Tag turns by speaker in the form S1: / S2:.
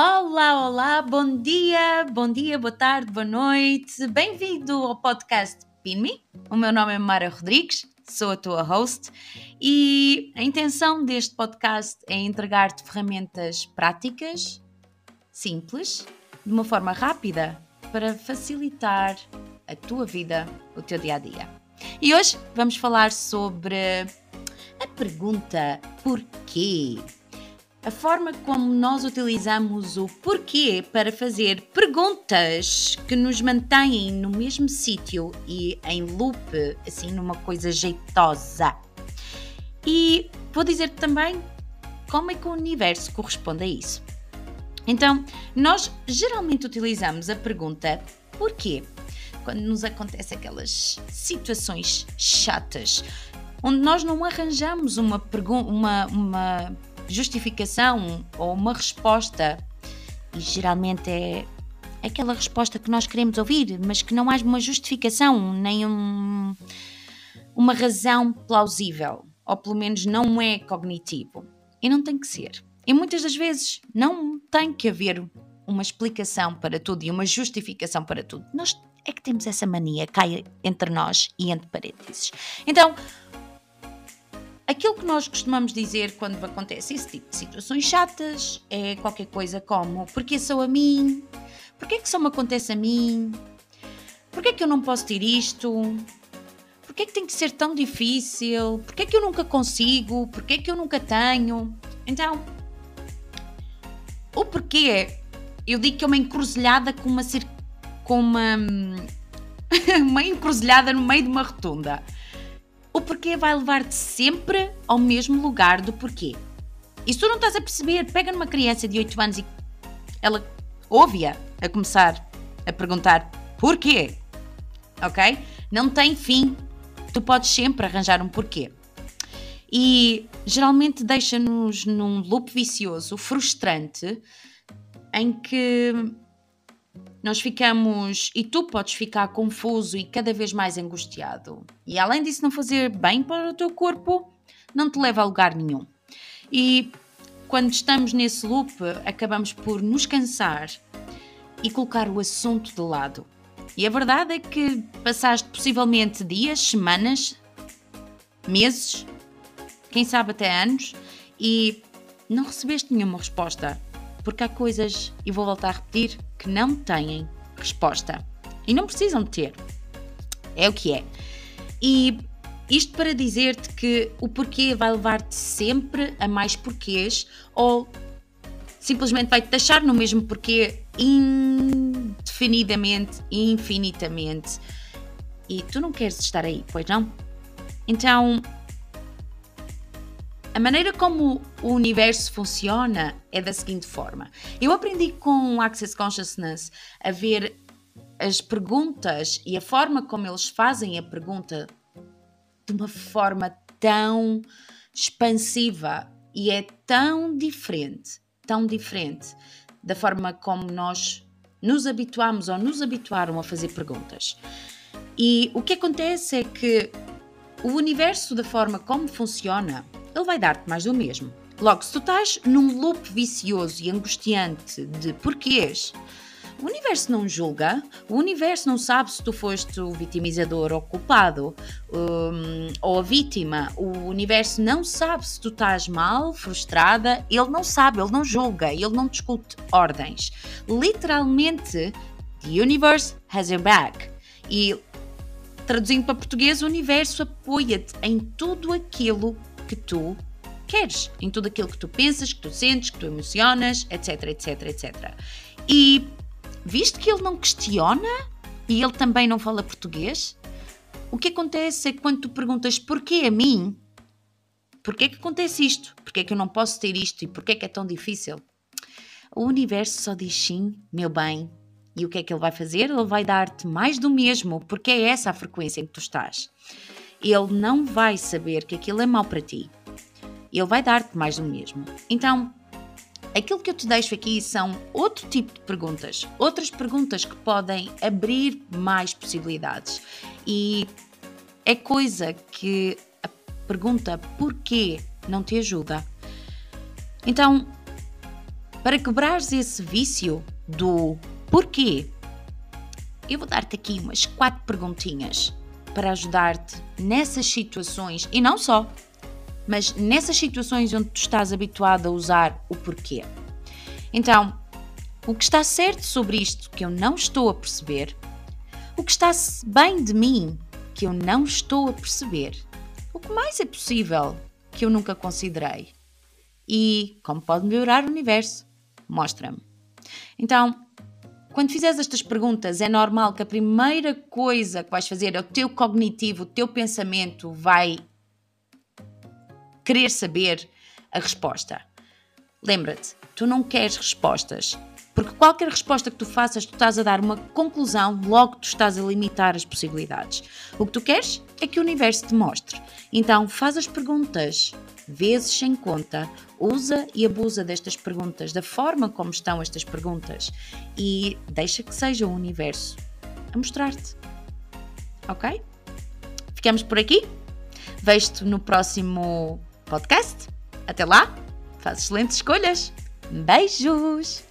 S1: Olá, olá, bom dia, bom dia, boa tarde, boa noite. Bem-vindo ao podcast Pin Me. O meu nome é Mara Rodrigues, sou a tua host e a intenção deste podcast é entregar-te ferramentas práticas, simples, de uma forma rápida para facilitar a tua vida, o teu dia a dia. E hoje vamos falar sobre a pergunta porquê. A forma como nós utilizamos o porquê para fazer perguntas que nos mantêm no mesmo sítio e em loop, assim, numa coisa jeitosa. E vou dizer também como é que o universo corresponde a isso. Então, nós geralmente utilizamos a pergunta porquê quando nos acontecem aquelas situações chatas, onde nós não arranjamos uma, uma, uma justificação ou uma resposta, e geralmente é aquela resposta que nós queremos ouvir, mas que não há uma justificação, nem um, uma razão plausível, ou pelo menos não é cognitivo. E não tem que ser. E muitas das vezes não tem que haver uma explicação para tudo e uma justificação para tudo. Nós é que temos essa mania, cai entre nós e entre parênteses. Então, aquilo que nós costumamos dizer quando acontece esse tipo de situações chatas é qualquer coisa como: porque sou a mim? Porquê que só me acontece a mim? Porquê que eu não posso ter isto? Porquê que tem que ser tão difícil? Porquê que eu nunca consigo? Porquê que eu nunca tenho? Então, o porquê, eu digo que é uma encruzilhada com uma, com uma, uma encruzilhada no meio de uma rotunda. O porquê vai levar-te sempre ao mesmo lugar do porquê. E se tu não estás a perceber, pega numa criança de 8 anos e ela ouve-a a começar a perguntar porquê. Ok? Não tem fim. Tu podes sempre arranjar um porquê e geralmente deixa-nos num loop vicioso, frustrante, em que nós ficamos e tu podes ficar confuso e cada vez mais angustiado. E além disso, não fazer bem para o teu corpo, não te leva a lugar nenhum. E quando estamos nesse loop, acabamos por nos cansar e colocar o assunto de lado. E a verdade é que passaste possivelmente dias, semanas, meses quem sabe até anos, e não recebeste nenhuma resposta. Porque há coisas, e vou voltar a repetir, que não têm resposta. E não precisam de ter. É o que é. E isto para dizer-te que o porquê vai levar-te sempre a mais porquês ou simplesmente vai-te deixar no mesmo porquê indefinidamente, infinitamente. E tu não queres estar aí, pois não? Então, a maneira como o universo funciona é da seguinte forma. Eu aprendi com o Access Consciousness a ver as perguntas e a forma como eles fazem a pergunta de uma forma tão expansiva e é tão diferente, tão diferente da forma como nós nos habituamos ou nos habituaram a fazer perguntas. E o que acontece é que o universo, da forma como funciona, ele vai dar-te mais do mesmo. Logo, se tu estás num loop vicioso e angustiante de porquês, o universo não julga, o universo não sabe se tu foste o vitimizador ou culpado, um, ou a vítima, o universo não sabe se tu estás mal, frustrada, ele não sabe, ele não julga, ele não discute ordens. Literalmente, the universe has your back. E traduzindo para português, o universo apoia-te em tudo aquilo que tu queres, em tudo aquilo que tu pensas, que tu sentes, que tu emocionas, etc, etc, etc. E visto que ele não questiona e ele também não fala português, o que acontece é que quando tu perguntas porquê a mim, porquê que acontece isto, porquê que eu não posso ter isto e porquê que é tão difícil, o universo só diz sim, meu bem. E o que é que ele vai fazer? Ele vai dar-te mais do mesmo, porque é essa a frequência em que tu estás ele não vai saber que aquilo é mau para ti. Ele vai dar-te mais do mesmo. Então, aquilo que eu te deixo aqui são outro tipo de perguntas, outras perguntas que podem abrir mais possibilidades. E é coisa que a pergunta porquê não te ajuda. Então, para quebrares esse vício do porquê, eu vou dar-te aqui umas quatro perguntinhas para ajudar-te nessas situações e não só, mas nessas situações onde tu estás habituado a usar o porquê. Então, o que está certo sobre isto que eu não estou a perceber? O que está bem de mim que eu não estou a perceber? O que mais é possível que eu nunca considerei? E como pode melhorar o universo? Mostra-me. Então, quando fizeres estas perguntas, é normal que a primeira coisa que vais fazer é o teu cognitivo, o teu pensamento vai querer saber a resposta. Lembra-te, tu não queres respostas, porque qualquer resposta que tu faças, tu estás a dar uma conclusão, logo tu estás a limitar as possibilidades. O que tu queres é que o universo te mostre. Então, faz as perguntas vezes sem conta, usa e abusa destas perguntas, da forma como estão estas perguntas e deixa que seja o universo a mostrar-te. Ok? Ficamos por aqui. Vejo-te no próximo podcast. Até lá, faz excelentes escolhas. Beijos!